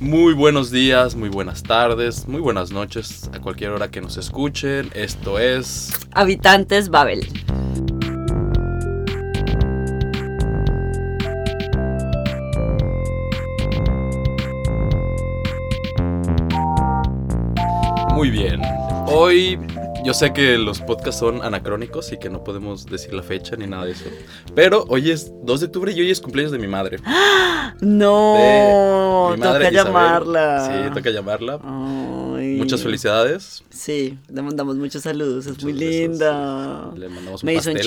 Muy buenos días, muy buenas tardes, muy buenas noches a cualquier hora que nos escuchen. Esto es Habitantes Babel. Muy bien. Hoy yo sé que los podcasts son anacrónicos y que no podemos decir la fecha ni nada de eso. Pero hoy es 2 de octubre y hoy es cumpleaños de mi madre. No, De mi madre toca Isabel. llamarla. Sí, toca llamarla. Ay. Muchas felicidades. Sí, le mandamos muchos saludos, es Muchas muy besos, linda. Le mandamos un Me hizo pastel.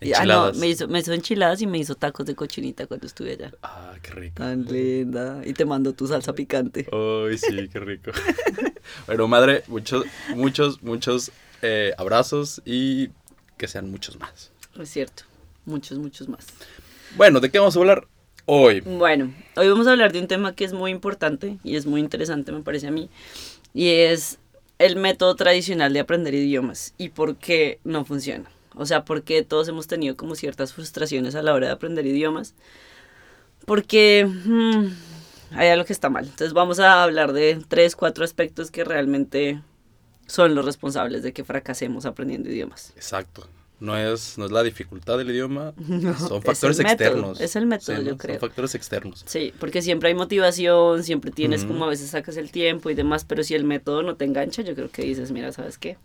Enchiladas. Ah, no, me hizo, me hizo enchiladas y me hizo tacos de cochinita cuando estuve allá. Ah, qué rico. Tan linda. Y te mando tu salsa picante. Ay, sí, qué rico. Bueno, madre, muchos, muchos, muchos eh, abrazos y que sean muchos más. Es cierto, muchos, muchos más. Bueno, ¿de qué vamos a hablar hoy? Bueno, hoy vamos a hablar de un tema que es muy importante y es muy interesante, me parece a mí, y es el método tradicional de aprender idiomas y por qué no funciona. O sea, por qué todos hemos tenido como ciertas frustraciones a la hora de aprender idiomas. Porque mm, hay algo que está mal. Entonces vamos a hablar de tres, cuatro aspectos que realmente son los responsables de que fracasemos aprendiendo idiomas. Exacto. No es, no es la dificultad del idioma, son factores externos. es el método, Sí, yo ¿no? creo. Son factores externos. Sí, porque siempre hay motivación, siempre tienes como a veces sacas el tiempo y demás, pero si el método no te engancha, yo creo que dices, mira, ¿sabes qué?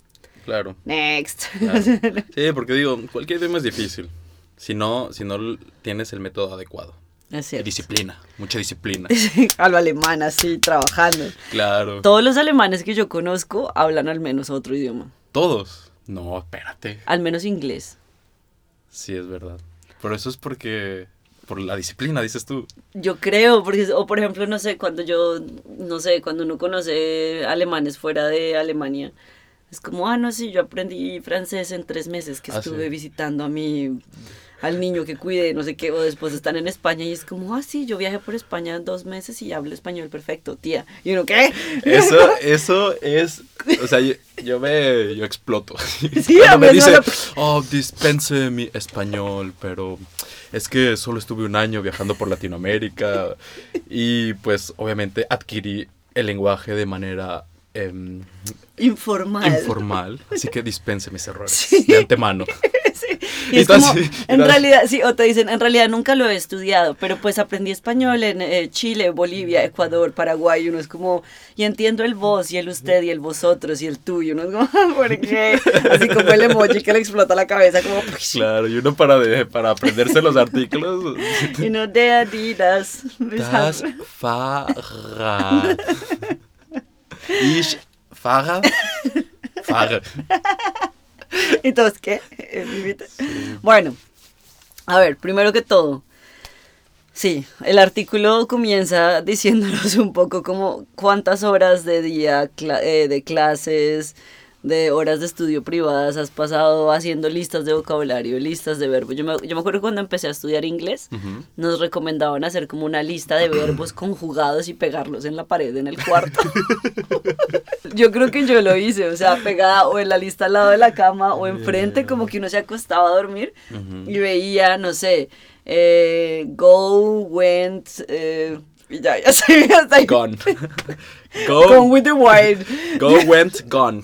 Claro. Next. claro. Sí, porque digo, cualquier idioma es difícil. Si no, si no tienes el método adecuado. es cierto. disciplina, mucha disciplina. a lo alemán, así, trabajando. Claro. Todos los alemanes que yo conozco hablan al menos otro idioma, Todos. No, espérate. al menos inglés. Sí, es verdad. Pero eso es porque. Por la disciplina, dices tú. Yo creo, porque, o por ejemplo, no sé, cuando yo, no sé, cuando uno conoce alemanes fuera de Alemania, es como, ah, no, sí, yo aprendí francés en tres meses que Ah, estuve sí. visitando a mi, al niño que cuidé, no sé qué, o después están en España y es como, ah, sí, yo viajé por España dos meses y hablo español perfecto, tía. Y uno, ¿qué? Eso, eso es. O sea, yo, yo me. Yo exploto. Sí, a me dice, me- oh, dispense mi español, pero es que solo estuve un año viajando por Latinoamérica y pues obviamente adquirí el lenguaje de manera em, Informal. informal, así que dispense mis errores Sí. de antemano. Y es Y tú como, así, en realidad, sí, o te dicen, en realidad nunca lo he estudiado, pero pues aprendí español en eh, Chile, Bolivia, Ecuador, Paraguay, y uno es como, y entiendo el vos, y el usted, y el vosotros, y el tuyo, uno es como, ¿por qué? Así como el emoji que le explota la cabeza, como, Claro, y uno para, de, para aprenderse los artículos. y no de Adidas. Das. Ich fahre. Fahre. ¿Y todos qué? Eh. Bueno, a ver, primero que todo, sí, el artículo comienza diciéndonos un poco como cuántas horas de día, eh, de clases, de horas de estudio privadas has pasado haciendo listas de vocabulario, listas de verbos. Yo me, yo me acuerdo cuando empecé a estudiar inglés, nos recomendaban hacer como una lista de verbos conjugados y pegarlos en la pared en el cuarto. yo creo que yo lo hice, o sea, pegada o en la lista al lado de la cama o enfrente, como que uno se acostaba a dormir y veía, no sé, eh, go, went, eh, y ya, ya hasta ahí. Gone. Gone Go, with the wild. go, went, gone.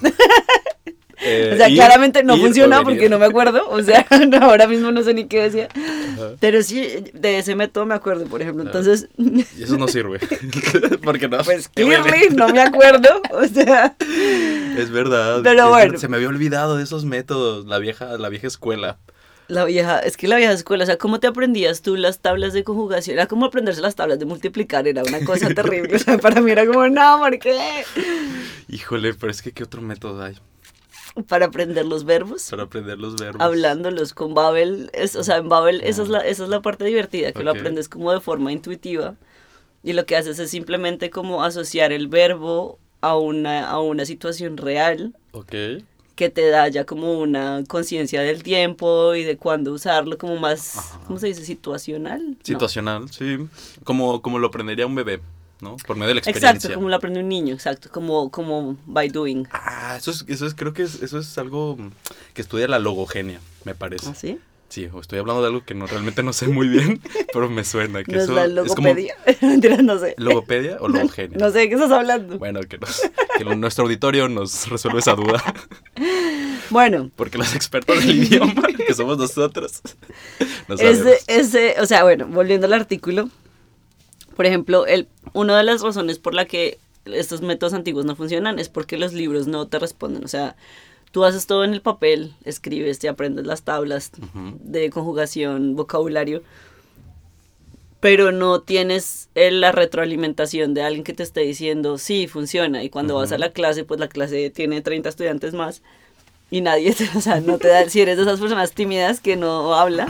Eh, O sea, ir- claramente no funciona porque no me acuerdo. O sea, no, ahora mismo no sé ni qué decía. Ajá. Pero sí, de ese método me acuerdo, por ejemplo. Ah. Entonces, Y eso no sirve. porque no. pues clearly no me acuerdo. O sea, Es verdad. Pero es bueno. Se me había olvidado de esos métodos. La vieja, la vieja escuela. la vieja, es que la vieja escuela, o sea, ¿cómo te aprendías tú las tablas de conjugación? Era como aprenderse las tablas de multiplicar, era una cosa terrible. O sea, para mí era como, no, ¿por qué? Híjole, pero es que ¿qué otro método hay Para aprender los verbos. para aprender los verbos? hablándolos con Babel, es, o sea, en Babel esa es la, esa es la parte divertida, que lo aprendes como de forma intuitiva y lo que haces es simplemente como asociar el verbo a una, a una situación real Ok. que te da ya como una conciencia del tiempo y de cuándo usarlo, como más, Ajá. ¿cómo se dice? Situacional. No. Situacional, sí. Como, como lo aprendería un bebé, ¿no? Por medio de la experiencia. Exacto, como lo aprende un niño, exacto, como, como by doing. Ah, eso es, eso es, creo que es, eso es algo que estudia la logogenia, me parece. ¿Ah, sí? Sí, o estoy hablando de algo que no realmente no sé muy bien, pero me suena. Que ¿No es eso la es como logopedia? Mentira, no sé. logopedia o logogenia. No sé de qué estás hablando. Bueno, que, nos- que nuestro auditorio nos resuelve esa duda, Bueno, porque los expertos del idioma, que somos nosotros, no ese, ese, o sea, bueno, volviendo al artículo, por ejemplo, el, una de las razones por la que estos métodos antiguos no funcionan es porque los libros no te responden. O sea, tú haces todo en el papel, escribes, te aprendes las tablas de conjugación, vocabulario, pero no tienes eh, la retroalimentación de alguien que te esté diciendo, sí, funciona. Y cuando vas a la clase, pues la clase tiene 30 estudiantes más y nadie, te- o sea, no te da, si eres de esas personas tímidas que no habla,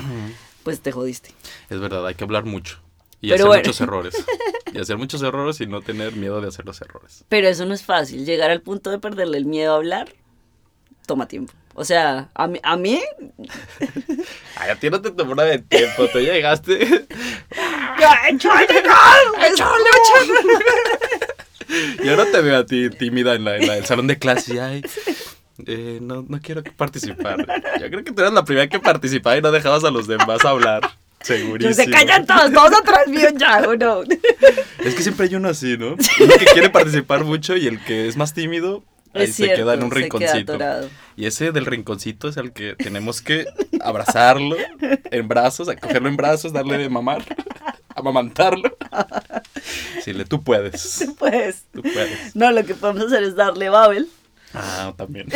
pues te jodiste. Es verdad, hay que hablar mucho. Y Pero hacer bueno. muchos errores. Y hacer muchos errores y no tener miedo de hacer los errores. Pero eso no es fácil. Llegar al punto de perderle el miedo a hablar toma tiempo. O sea, a mí, a mí Ay, a ti no te tomó nada de tiempo, tú llegaste. Y ahora te veo a ti tímida en la, en la- el salón de clase y ay, eh, no, no quiero participar. Yo creo que tú eras la primera que participaba y no dejabas a los demás hablar. Segurísimo. Se callan todos, todos atrás mío ya, ¿o no? Es que siempre hay uno así, ¿no? Uno que quiere participar mucho y el que es más tímido, ahí Es se queda en un rinconcito. Y ese del rinconcito es el que tenemos que abrazarlo en brazos, cogerlo en brazos, darle de mamar, amamantarlo. Decirle, tú puedes, Pues, tú puedes. no, lo que podemos hacer es darle Babel. Ah, también.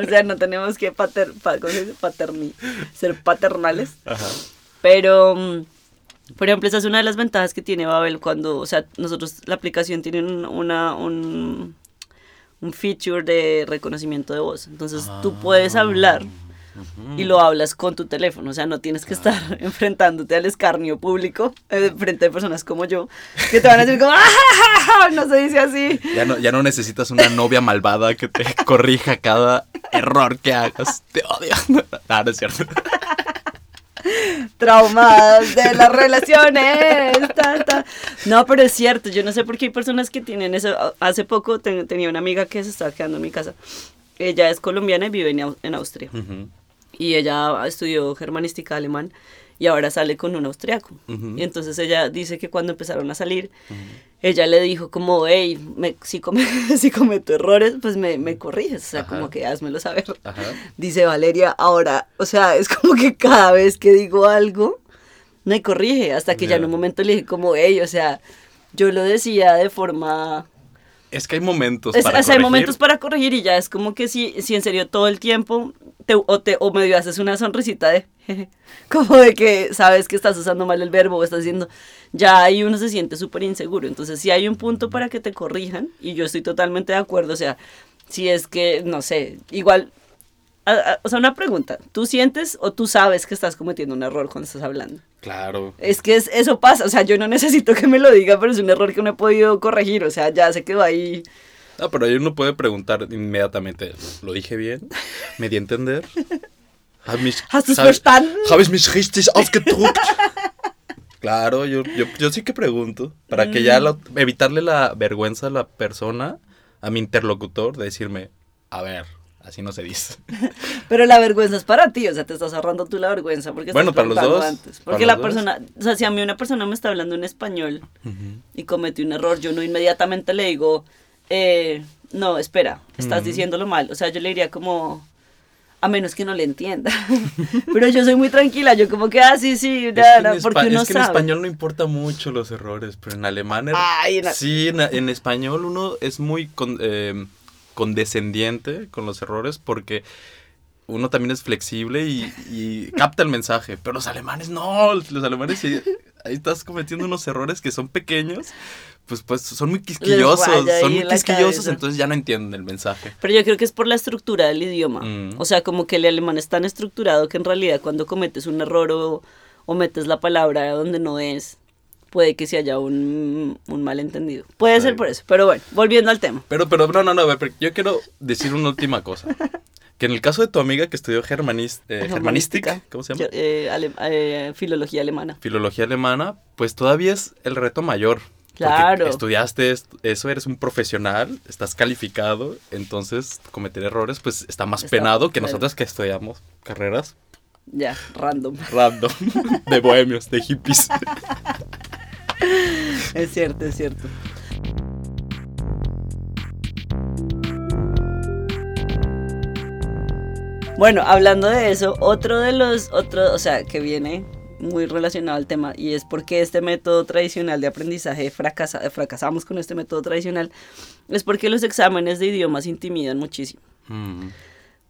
O sea, no tenemos que pater. Paterni- ser paternales. Ajá. Pero, mm, por ejemplo, esa es una de las ventajas que tiene Babel cuando, o sea, nosotros, la aplicación tiene un- una, un, un feature de reconocimiento de voz. Entonces, tú puedes hablar y lo hablas con tu teléfono. O sea, no tienes que estar enfrentándote al escarnio público eh, frente a personas como yo, que te van a decir como, ¡Ah, no se dice así. Ya no, ya no necesitas una novia malvada que te corrija cada error que hagas. Te odio. Ah, no es cierto. traumadas de las relaciones. ta, ta. No, pero es cierto, yo no sé por qué hay personas que tienen eso. Hace poco te- tenía una amiga que se estaba quedando en mi casa. Ella es colombiana y vive en, en Austria. Ujú. Y ella estudió germanística alemán y ahora sale con un austriaco. Y entonces ella dice que cuando empezaron a salir, ella le dijo como, hey, me- si, come- si cometo errores, pues me, me corriges, o sea, Ajá. como que házmelo saber. Ajá. Dice Valeria, ahora, o sea, es como que cada vez que digo algo, me corrige, hasta que ya en un momento le dije como, hey, o sea, yo lo decía de forma... Es que hay momentos Es- para o sea, hay corregir. momentos para corregir y ya es como que si, si en serio todo el tiempo te, o, te, o medio haces una sonrisita de... como de que sabes que estás usando mal el verbo o estás diciendo... Ya ahí uno se siente súper inseguro. Entonces, si hay un punto para que te corrijan, y yo estoy totalmente de acuerdo, o sea, si es que, no sé, igual... a- a- o sea, una pregunta. ¿Tú sientes o tú sabes que estás cometiendo un error cuando estás hablando? Claro. Es que es- eso pasa, o sea, yo no necesito que me lo diga, pero es un error que no he podido corregir, o sea, ya se quedó ahí. No, pero ahí uno puede preguntar inmediatamente, ¿lo dije bien? ¿Me di a entender? ¿Hab mich- ¿Hast du's sab- verstanden? ¿Habe ich mich richtig ausgedruckt? Claro, yo, yo, yo sí que pregunto. Para que Mm. ya lo- evitarle la vergüenza a la persona, a mi interlocutor, de decirme, a ver, así no se dice. Pero la vergüenza es para ti, o sea, te estás ahorrando tú la vergüenza porque Bueno, estás para los dos, antes. Porque la dos. persona, o sea, si a mí una persona me está hablando en español y comete un error, yo no inmediatamente le digo, eh, no, espera, estás Ujú. diciéndolo mal. O sea, yo le diría como, a menos que no le entienda. Pero yo soy muy tranquila, yo como que, ah, sí, sí, nada, en, porque uno es que en español no importa mucho los errores, pero en alemán... Ay, en- Sí, en, en español uno es muy con- eh, condescendiente con los errores porque uno también es flexible y, y capta el mensaje, pero los alemanes no, los alemanes sí, ahí estás cometiendo unos errores que son pequeños, pues pues son muy quisquillosos, son muy quisquillosos, entonces ya no entienden el mensaje. Pero yo creo que es por la estructura del idioma. Mm. O sea, como que el alemán es tan estructurado que en realidad cuando cometes un error o, o metes la palabra donde no es, puede que se haya un, un malentendido. Puede Sí. ser por eso. Pero bueno, volviendo al tema. Pero, pero, no, no, no, yo quiero decir una última cosa. Que en el caso de tu amiga que estudió germanis, eh, germanística, ¿cómo se llama? Eh, ale- eh, filología alemana. Filología alemana, pues todavía es el reto mayor. Claro. estudiaste eso, eres un profesional, estás calificado, entonces cometer errores pues está más penado que nosotros que estudiamos carreras. Ya, random. Random. De bohemios, de hippies. Es cierto, es cierto. Bueno, hablando de eso, otro de los, otros, o sea, que viene muy relacionado al tema y es porque este método tradicional de aprendizaje fracasa, fracasamos con este método tradicional, es porque los exámenes de idiomas intimidan muchísimo. Mm.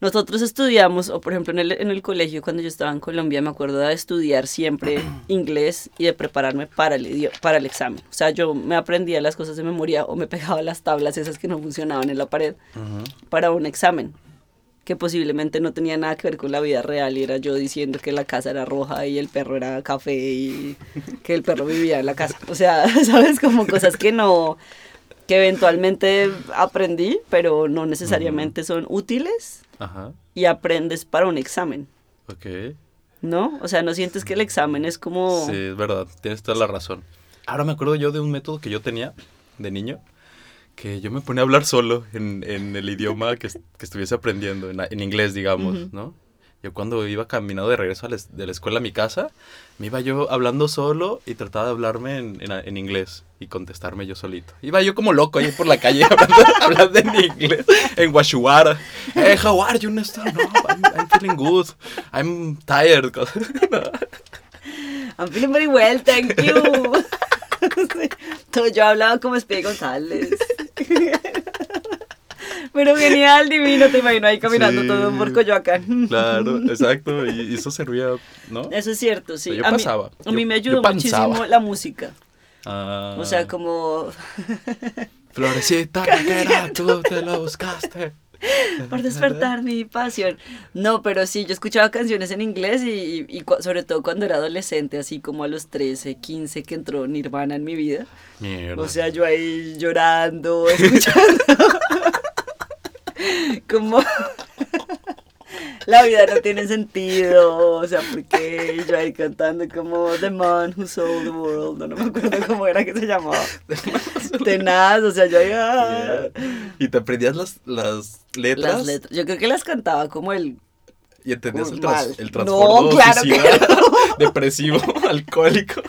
Nosotros estudiamos, o por ejemplo en el, en el colegio cuando yo estaba en Colombia, me acuerdo de estudiar siempre inglés y de prepararme para el, para el examen. O sea, yo me aprendía las cosas de memoria o me pegaba las tablas esas que no funcionaban en la pared para un examen que posiblemente no tenía nada que ver con la vida real y era yo diciendo que la casa era roja y el perro era café y que el perro vivía en la casa. O sea, ¿sabes? Como cosas que no, que eventualmente aprendí, pero no necesariamente son útiles Ajá. y aprendes para un examen. Ok. ¿No? O sea, no sientes que el examen es como... Sí, es verdad, tienes toda la razón. Ahora me acuerdo yo de un método que yo tenía de niño que yo me ponía a hablar solo en, en el idioma que, que, estuviese aprendiendo, en, en inglés, digamos, ¿no? Yo cuando iba caminando de regreso de la escuela a mi casa, me iba yo hablando solo y trataba de hablarme en, en, inglés y contestarme yo solito. Iba yo como loco ahí por la calle hablando, en inglés, en Washuara. Hey, how are you, Néstor? No, I'm, I'm, feeling good. I'm tired. I'm feeling very well, thank you. yo hablaba como Espía González. Pero genial, divino, te imagino ahí caminando todo por Coyoacán. Claro, exacto, y eso servía, ¿no? Eso es cierto, sí. yo pasaba. a mí me ayudó muchísimo la música. Ah. O sea, como... Florecita, que era, tú te lo buscaste. Por despertar mi pasión. No, pero sí, yo escuchaba canciones en inglés y, y, sobre todo cuando era adolescente, así como a los 13, 15 que entró Nirvana en mi vida. Mierda. O sea, yo ahí llorando, escuchando. como la vida no tiene sentido, o sea, porque yo ahí cantando como The Man Who Sold the World, no, me acuerdo cómo era que se llamaba. Tenaz, o sea, yo ahí... Ah. ¿Y te aprendías las, las letras? Las letras, yo creo que las cantaba como el... ¿Y entendías el, trans, el no, claro depresivo, alcohólico?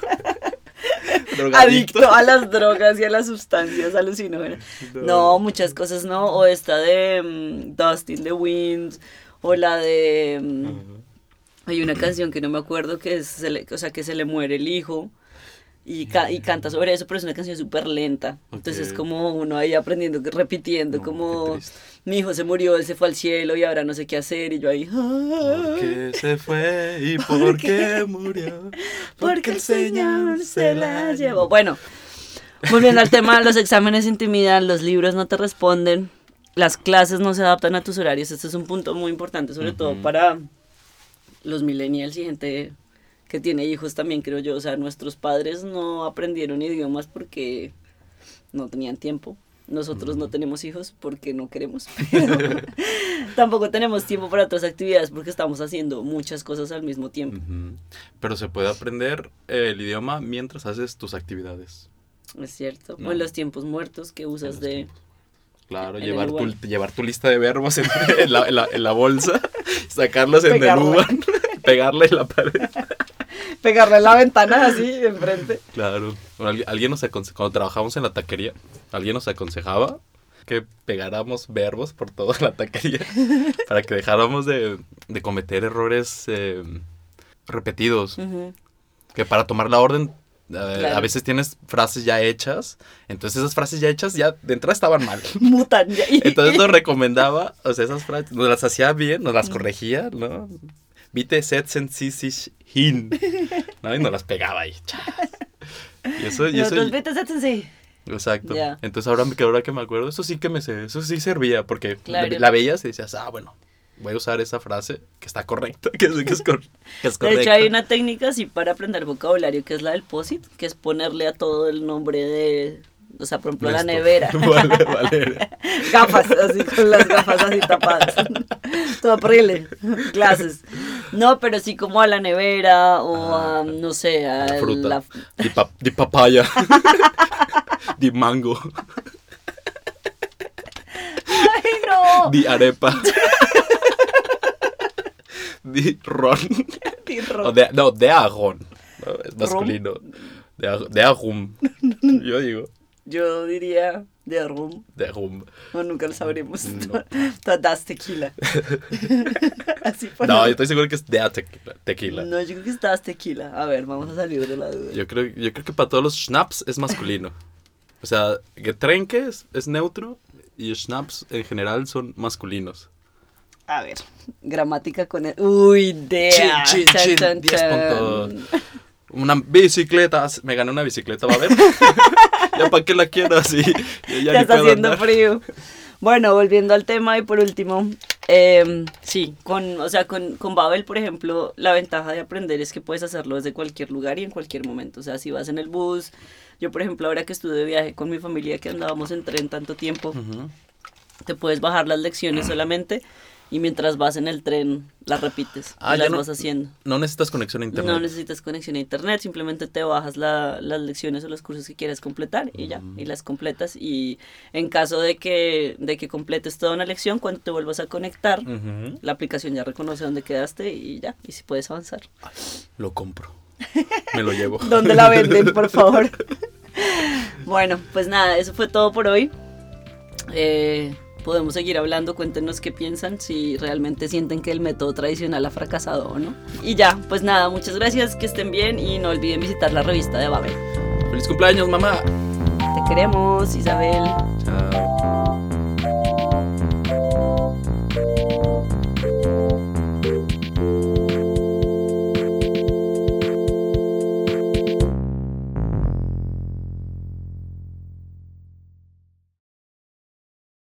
Adicto a las drogas y a las sustancias alucinógenas. No. muchas cosas no. O esta de um, Dust in the Wind, o la de... Mm, hay una canción que no me acuerdo que es, se le, o sea, que se le muere el hijo. Y, y canta sobre eso, pero es una canción súper lenta. Entonces es como uno ahí aprendiendo, repitiendo, como mi hijo se murió, él se fue al cielo y ahora no sé qué hacer. Y yo ahí... ¿Por qué se fue y por qué murió? Porque el Señor se la llevó. Bueno, volviendo al tema, los exámenes intimidan, los libros no te responden las clases no se adaptan a tus horarios. Este es un punto muy importante, sobre todo para los millennials y gente que tiene hijos también, creo yo. O sea, nuestros padres no aprendieron idiomas porque no tenían tiempo. Nosotros no tenemos hijos porque no queremos. tampoco tenemos tiempo para otras actividades porque estamos haciendo muchas cosas al mismo tiempo. Pero se puede aprender el idioma mientras haces tus actividades. Es cierto. O en los tiempos muertos que usas de... Claro, llevar tu, llevar tu lista de verbos en, la, en, la, bolsa, sacarlos en el Uber, pegarle en la pared. Pegarle en la ventana así, enfrente. Claro. alguien nos cuando trabajamos en la taquería, alguien nos aconsejaba que pegáramos verbos por toda la taquería para que dejáramos de, de cometer errores eh, repetidos. Que para tomar la orden a veces tienes frases ya hechas, entonces esas frases ya hechas ya de entrada estaban mal. Mutan ya. Entonces nos recomendaba, o sea, esas frases, nos las hacía bien, nos las corregía, ¿no? Vite setzen sich hin. ¿no? Y nos las pegaba ahí. Y eso, y eso, Exacto. Entonces ahora, ahora que me acuerdo, eso sí que me eso sí servía, porque la, la, veías y decías, ah, bueno, voy a usar esa frase que está correcta, que es, que es, correcta. De hecho, hay una técnica así para aprender vocabulario que es la del POSIT, que es ponerle a todo el nombre de, o sea, por ejemplo, la nevera. Vale, vale. gafas, así con las gafas así tapadas. Todo horrible. Clases. No, pero sí como a la nevera o a, ah, no sé, a la fruta. La... papaya. Di mango. ¡Ay, no! Di arepa. Di ron. Di O ron. de, no, de. ¿no? Es masculino. De, arum. Yo digo. Yo diría de rum. De arum. No, nunca lo sabremos. No. Das tequila. Así por No, yo estoy seguro que es de tequila. tequila. No, yo creo que es das tequila. A ver, vamos a salir de la duda. Yo creo, yo creo que para todos los schnapps es masculino. O sea, Getränke es, es neutro y schnapps en general son masculinos. A ver, gramática con el... Uy, de. Chin, chin, chin, 10 puntos. Una bicicleta, me gané una bicicleta, ¿va a ver? ya para qué la quiero así. Ya está haciendo andar. frío. Bueno, volviendo al tema y por último, eh, sí, con, o sea, con, con Babel, por ejemplo, la ventaja de aprender es que puedes hacerlo desde cualquier lugar y en cualquier momento. O sea, si vas en el bus, yo por ejemplo, ahora que estuve de viaje con mi familia, que andábamos en tren tanto tiempo, te puedes bajar las lecciones solamente y mientras vas en el tren las repites Ah, y las no- vas haciendo. No necesitas conexión a internet. No necesitas conexión a internet, simplemente te bajas la- las lecciones o los cursos que quieras completar y ya, y las completas. Y en caso de que, de que completes toda una lección, cuando te vuelvas a conectar, la aplicación ya reconoce dónde quedaste y ya, y si puedes avanzar. Lo compro. Me lo llevo. ¿Dónde la venden, por favor? bueno, pues nada, eso fue todo por hoy. Eh, podemos seguir hablando, cuéntenos qué piensan, si realmente sienten que el método tradicional ha fracasado o no. Y ya, pues nada, muchas gracias, que estén bien y no olviden visitar la revista de Babel. ¡Feliz cumpleaños, mamá! Te queremos, Isabel.